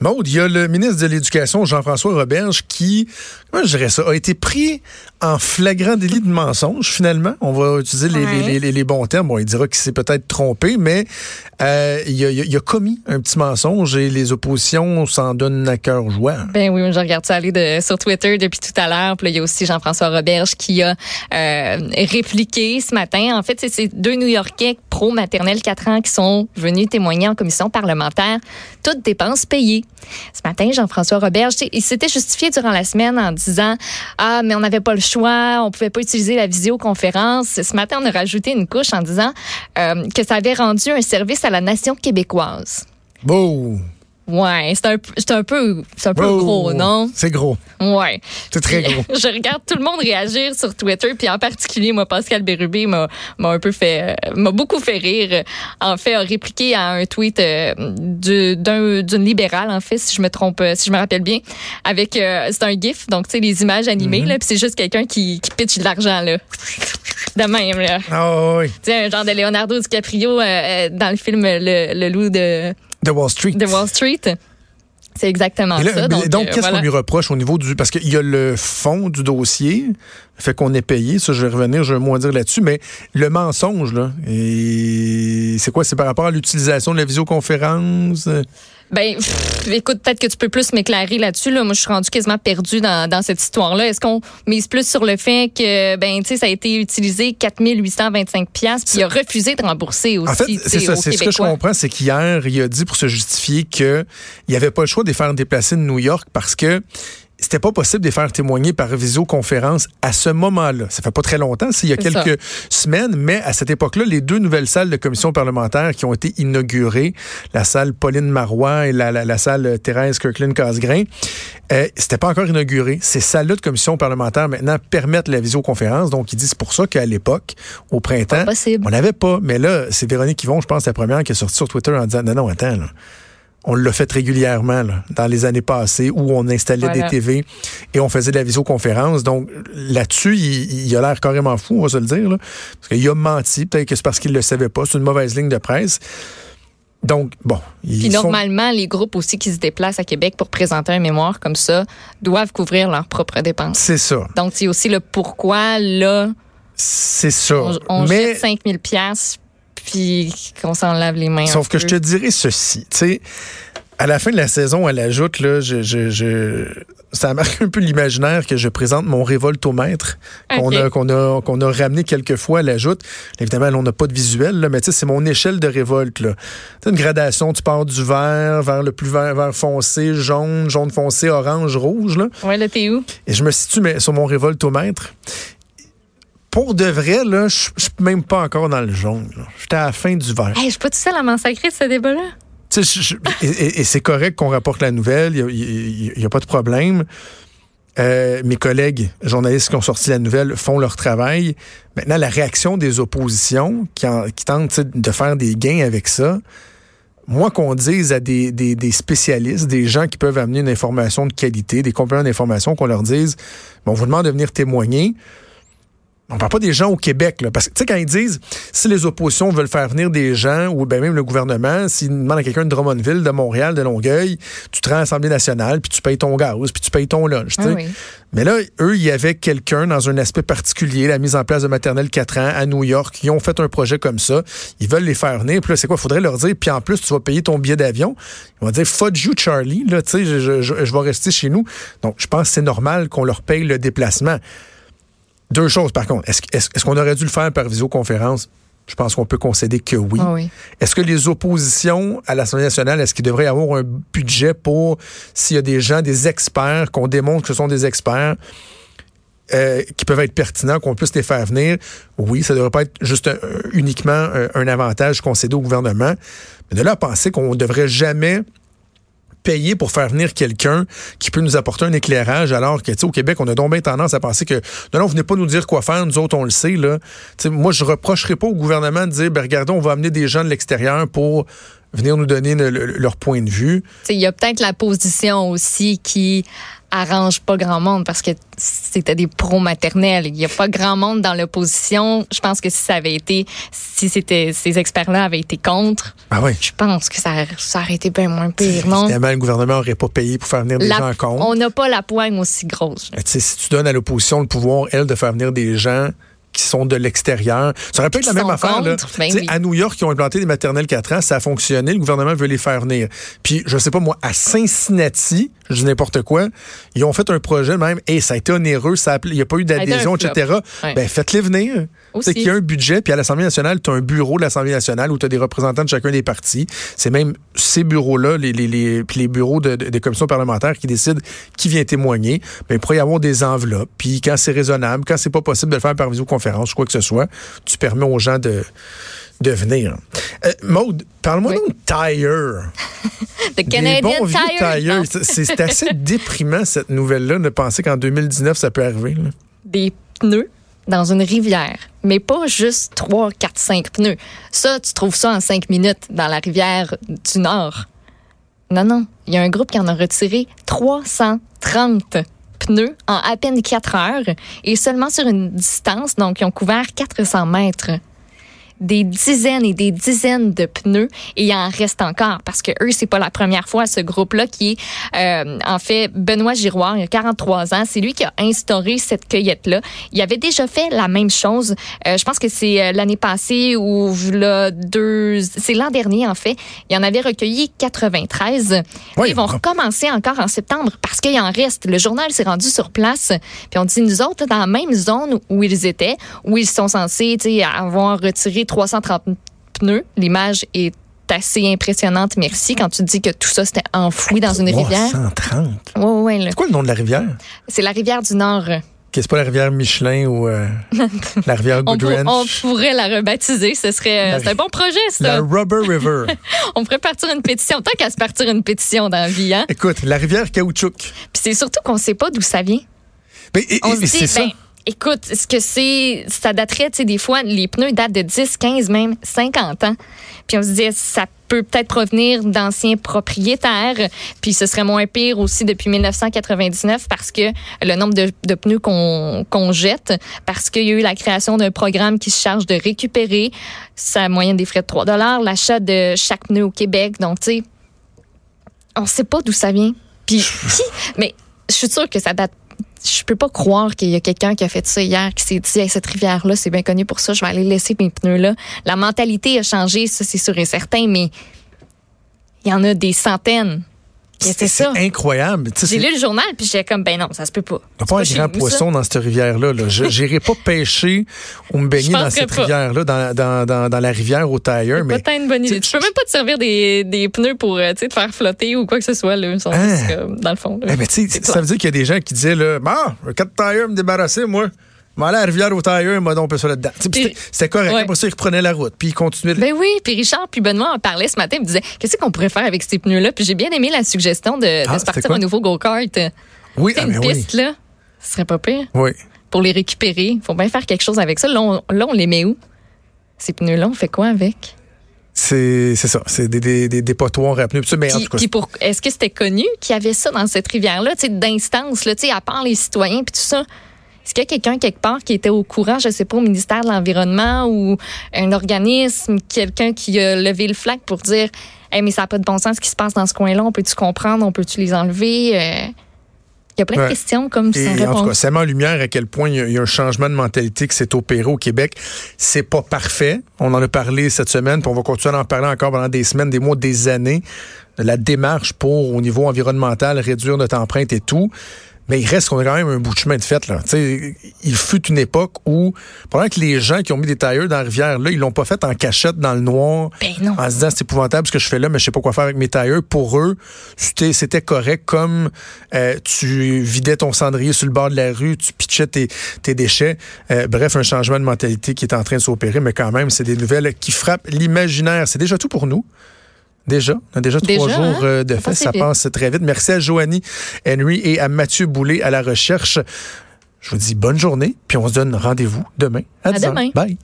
Maude, il y a le ministre de l'Éducation, Jean-François Roberge, qui, comment je dirais ça, a été pris en flagrant délit de mensonge, finalement. On va utiliser les, les, les, bons termes. Bon, il dira qu'il s'est peut-être trompé, mais euh, il, a, il, a, commis un petit mensonge et les oppositions s'en donnent à cœur joie. Ben oui, je regarde ça aller de, sur Twitter depuis tout à l'heure. Puis il y a aussi Jean-François Roberge qui a euh, répliqué ce matin. En fait, c'est ces deux New-Yorkais pro-maternelle 4 ans qui sont venus témoigner en commission parlementaire, toutes dépenses payées. Ce matin, Jean-François Roberge, il s'était justifié durant la semaine en disant Ah, mais on n'avait pas le choix, on pouvait pas utiliser la visioconférence. Ce matin, on a rajouté une couche en disant euh, que ça avait rendu un service à la nation québécoise. Bon. Ouais, c'est un, c'est un peu, c'est un peu oh, gros, non? C'est gros. Ouais. C'est très gros. Je regarde tout le monde réagir sur Twitter, puis en particulier, moi, Pascal Bérubé m'a, m'a un peu fait, euh, m'a beaucoup fait rire. En fait, a répliqué à un tweet euh, d'un, d'une libérale, en fait, si je me trompe, euh, si je me rappelle bien, avec, c'est un gif, donc, tu sais, les images animées, mm-hmm. là, puis c'est juste quelqu'un qui, qui pitch de l'argent, là. De même, là. Ah oui. Tu sais, un genre de Leonardo DiCaprio dans le film Le, le loup de de Wall Street. De Wall Street. C'est exactement ça. Donc, donc euh, qu'est-ce qu'on lui reproche au niveau du... Parce qu'il y a le fond du dossier, fait qu'on est payé, ça je vais revenir, je vais moins dire là-dessus, mais le mensonge, là, et c'est quoi? C'est par rapport à l'utilisation de la visioconférence? Ben, écoute, peut-être que tu peux plus m'éclairer là-dessus. Là. Moi, je suis rendu quasiment perdu dans, dans cette histoire-là. Est-ce qu'on mise plus sur le fait que, ben, tu sais, ça a été utilisé 4825 pièces puis il a refusé de rembourser aussi. En fait, c'est ça. C'est ce que je comprends, c'est qu'hier, il a dit pour se justifier qu'il n'y avait pas le choix de les faire déplacer de New York parce que c'était pas possible de les faire témoigner par visioconférence à ce moment-là. Ça fait pas très longtemps, c'est il y a quelques semaines, mais à cette époque-là, les deux nouvelles salles de commission parlementaire qui ont été inaugurées, la salle Pauline Marois et la, la, salle Thérèse Kirkland-Casgrain, euh, c'était pas encore inauguré. Ces salles-là de commission parlementaire maintenant permettent la visioconférence. Donc, ils disent pour ça qu'à l'époque, au printemps, on n'avait pas. Mais là, c'est Véronique Yvon, je pense, la première qui est sortie sur Twitter en disant non, non, attends, là on l'a fait régulièrement dans les années passées où on installait des TV et on faisait de la visioconférence. Donc là-dessus, il, a l'air carrément fou, on va se le dire. parce qu'il a menti, peut-être que c'est parce qu'il ne le savait pas. C'est une mauvaise ligne de presse. Donc, bon. Puis normalement, les groupes aussi qui se déplacent à Québec pour présenter un mémoire comme ça doivent couvrir leurs propres dépenses. C'est ça. Donc, c'est aussi le pourquoi, là. C'est ça. On, on Mais... jette 5000 pièces puis qu'on s'en lave les mains. Sauf que je te dirais ceci, tu sais, à la fin de la saison, elle ajoute, là, je, je, je ça marque un peu l'imaginaire que je présente mon révoltomètre qu'on a, qu'on a, qu'on a ramené quelques fois. Elle ajoute, évidemment, on n'a pas de visuel, là, mais tu sais, c'est mon échelle de révolte. Là. une gradation, tu pars du vert vers le plus vert, vert foncé, jaune, jaune foncé, orange, rouge. Là. Ouais, là, t'es où? Et je me situe mais, sur mon révoltomètre pour de vrai, là, je suis même pas encore dans le jaune. J'étais à la fin du verre. Hey, je suis pas tout seul à massacrer ce débat-là. et, c'est correct qu'on rapporte la nouvelle, il n'y a, pas de problème. Euh, mes collègues journalistes qui ont sorti la nouvelle font leur travail. Maintenant, la réaction des oppositions qui, tentent de faire des gains avec ça, moi qu'on dise à des, des, spécialistes, des gens qui peuvent amener une information de qualité, des compléments d'information, qu'on leur dise, bon, on vous demande de venir témoigner. On parle pas des gens au Québec, là, parce que tu sais quand ils disent si les oppositions veulent faire venir des gens ou ben même le gouvernement, s'ils demandent à quelqu'un de Drummondville, de Montréal, de Longueuil, tu te rends à l'Assemblée nationale, puis tu payes ton gaz, puis tu payes ton lunch. Ah Mais là, eux, il y avait quelqu'un dans un aspect particulier, la mise en place de maternelle 4 ans à New York, qui ont fait un projet comme ça. Ils veulent les faire venir. Puis là, c'est quoi? Faudrait leur dire, puis en plus, tu vas payer ton billet d'avion. Ils vont dire, fudge you, Charlie, là, tu sais, je, je, je vais rester chez nous. Donc, je pense que c'est normal qu'on leur paye le déplacement. Deux choses, par contre. Est-ce qu'on aurait dû le faire par visioconférence? Je pense qu'on peut concéder que oui. Ah oui. Est-ce que les oppositions à l'Assemblée nationale, est-ce qu'il devrait y avoir un budget pour, s'il y a des gens, des experts, qu'on démontre que ce sont des experts, euh, qui peuvent être pertinents, qu'on puisse les faire venir? Oui, ça ne devrait pas être juste uniquement un, un, avantage concédé au gouvernement. Mais de là à penser qu'on ne devrait jamais payer pour faire venir quelqu'un qui peut nous apporter un éclairage alors que, tu sais, au Québec, on a donc bien tendance à penser que, non, non, venez pas nous dire quoi faire, nous autres, on le sait, là. moi, je reprocherai pas au gouvernement de dire, ben, regardez, on va amener des gens de l'extérieur pour venir nous donner leur point de vue. Il y a peut-être la position aussi qui arrange pas grand monde parce que c'était des pros maternels. Il n'y a pas grand monde dans l'opposition. Je pense que si ça avait été, si c'était ces experts-là avaient été contre, ah oui. je pense que ça, ça aurait été bien moins pire, non? Évidemment, le gouvernement n'aurait pas payé pour faire venir des gens contre. On n'a pas la poigne aussi grosse. Si tu donnes à l'opposition le pouvoir, elle, de faire venir des gens qui sont de l'extérieur. Ça aurait pu être la même affaire. Là. Ben à New York, ils ont implanté des maternelles 4 ans, ça a fonctionné, le gouvernement veut les faire venir. Puis, je sais pas moi, à Cincinnati, je dis n'importe quoi, ils ont fait un projet même, et ça a été onéreux, il n'y a pas eu d'adhésion, etc. Ben, faites-les venir. C'est qu'il y a un budget, puis à l'Assemblée nationale, tu as un bureau de l'Assemblée nationale où tu as des représentants de chacun des partis. C'est même ces bureaux-là, les, les, les, puis les bureaux de, des commissions parlementaires qui décident qui vient témoigner. Ben, il pourrait y avoir des enveloppes, puis quand c'est raisonnable, quand c'est pas possible de le faire par visioconférence, quoi que ce soit, tu permets aux gens de de venir. Euh, Maude, parle-moi donc de Tire. The Canadian Tire. C'est assez déprimant, cette nouvelle-là, de penser qu'en 2019, ça peut arriver. Des pneus? Dans une rivière, mais pas juste 3, 4, 5 pneus. Ça, tu trouves ça en 5 minutes dans la rivière du Nord. Non, non. Il y a un groupe qui en a retiré 330 pneus en à peine 4 heures et seulement sur une distance, donc ils ont couvert 400 mètres des dizaines et des dizaines de pneus et il en reste encore parce que eux c'est pas la première fois ce groupe là qui est euh, en fait Benoît Giroir il a 43 ans. C'est lui qui a instauré cette cueillette là il avait déjà fait la même chose euh, je pense que c'est euh, l'année passée ou là deux c'est l'an dernier en fait. Il en avait recueilli 93 ils vont recommencer encore en septembre parce qu'il en reste. Le journal s'est rendu sur place puis on dit nous autres dans la même zone où ils étaient où ils sont censés avoir retiré 330 pneus. L'image est assez impressionnante, merci, quand tu dis que tout ça, c'était enfoui dans une rivière. 330? Oui, oui. C'est quoi le nom de la rivière? C'est la rivière du Nord. C'est pas la rivière Michelin ou euh, la rivière Goodwrench? On, pourrait la rebaptiser. Ce serait euh, un bon projet, ça. La Rubber River. on pourrait partir une pétition. Tant qu'à se partir une pétition dans la vie, hein? Écoute, la rivière Caoutchouc. Puis c'est surtout qu'on sait pas d'où ça vient. Mais, on se dit, ben, Écoute, ce que c'est, ça daterait, tu sais, des fois, les pneus datent de 10, 15, même 50 ans. Puis on se disait, ça peut peut-être provenir d'anciens propriétaires. Puis ce serait moins pire aussi depuis 1999 parce que le nombre de, pneus qu'on jette, parce qu'il y a eu la création d'un programme qui se charge de récupérer sa moyenne des frais de 3 l'achat de chaque pneu au Québec. Donc, tu sais, on sait pas d'où ça vient. Puis, mais je suis sûre que ça date je peux pas croire qu'il y a quelqu'un qui a fait ça hier, qui s'est dit, cette rivière-là, c'est bien connu pour ça, je vais aller laisser mes pneus là. La mentalité a changé, ça, c'est sûr et certain, mais il y en a des centaines. C'est incroyable. J'ai lu le journal, puis j'étais comme, ben non, ça se peut pas. Il n'y a pas un grand poisson dans cette rivière-là. Je n'irai pas pêcher ou me baigner dans cette rivière-là, dans, dans, dans, dans, la rivière au tailleur. Mais pas une bonne idée. Tu peux même pas te servir des, des pneus pour euh, te faire flotter ou quoi que ce soit, là, hein? dans le fond. Eh, mais ça veut dire qu'il y a des gens qui disaient, là, bah, un 4 tailleur me débarrasser, moi. Mais à la rivière au tailleur, m'a donc ça là-dedans. C'était correct. Ouais. Pour ça, il reprenait la route. Puis il continuait. Ben oui. Puis Richard, puis Benoît en parlait ce matin. Il me disait, qu'est-ce qu'on pourrait faire avec ces pneus-là? Puis j'ai bien aimé la suggestion de, ah, se partir un nouveau go-kart. Oui, ah, une piste, là. Ce serait pas pire. Oui. Pour les récupérer. Il faut bien faire quelque chose avec ça. Là, on, les met où? Ces pneus-là, on fait quoi avec? C'est ça, c'est des, des, des dépotoirs à pneus. Mais est-ce que c'était connu qu'il y avait ça dans cette rivière-là, d'instance, à part les citoyens puis tout ça? Est-ce qu'il y a quelqu'un quelque part qui était au courant, je ne sais pas, au ministère de l'Environnement ou un organisme, quelqu'un qui a levé le flag pour dire hey, mais ça n'a pas de bon sens ce qui se passe dans ce coin-là, on peut-tu comprendre, on peut-tu les enlever? Euh, il y a plein de questions comme ça. En tout cas, ça met en lumière à quel point il y, a, un changement de mentalité qui s'est opéré au Québec. C'est pas parfait. On en a parlé cette semaine, puis on va continuer à en parler encore pendant des semaines, des mois, des années. La démarche pour, au niveau environnemental, réduire notre empreinte et tout. Mais il reste qu'on a quand même un bout de chemin de fait. Là. il fut une époque où, pendant que les gens qui ont mis des tailleurs dans la rivière, là, ils l'ont pas fait en cachette dans le noir, ben en se disant c'est épouvantable ce que je fais là, mais je sais pas quoi faire avec mes tailleurs. Pour eux, c'était correct comme euh, tu vidais ton cendrier sur le bord de la rue, tu pitchais tes, tes déchets. Euh, bref, un changement de mentalité qui est en train de s'opérer, mais quand même, c'est des nouvelles qui frappent l'imaginaire. C'est déjà tout pour nous. Déjà, on a déjà, trois jours hein? euh, de fête. Ça passe très vite. Merci à Joanie Henry et à Mathieu Boulet à la recherche. Je vous dis bonne journée, puis on se donne rendez-vous demain à, à demain. Bye.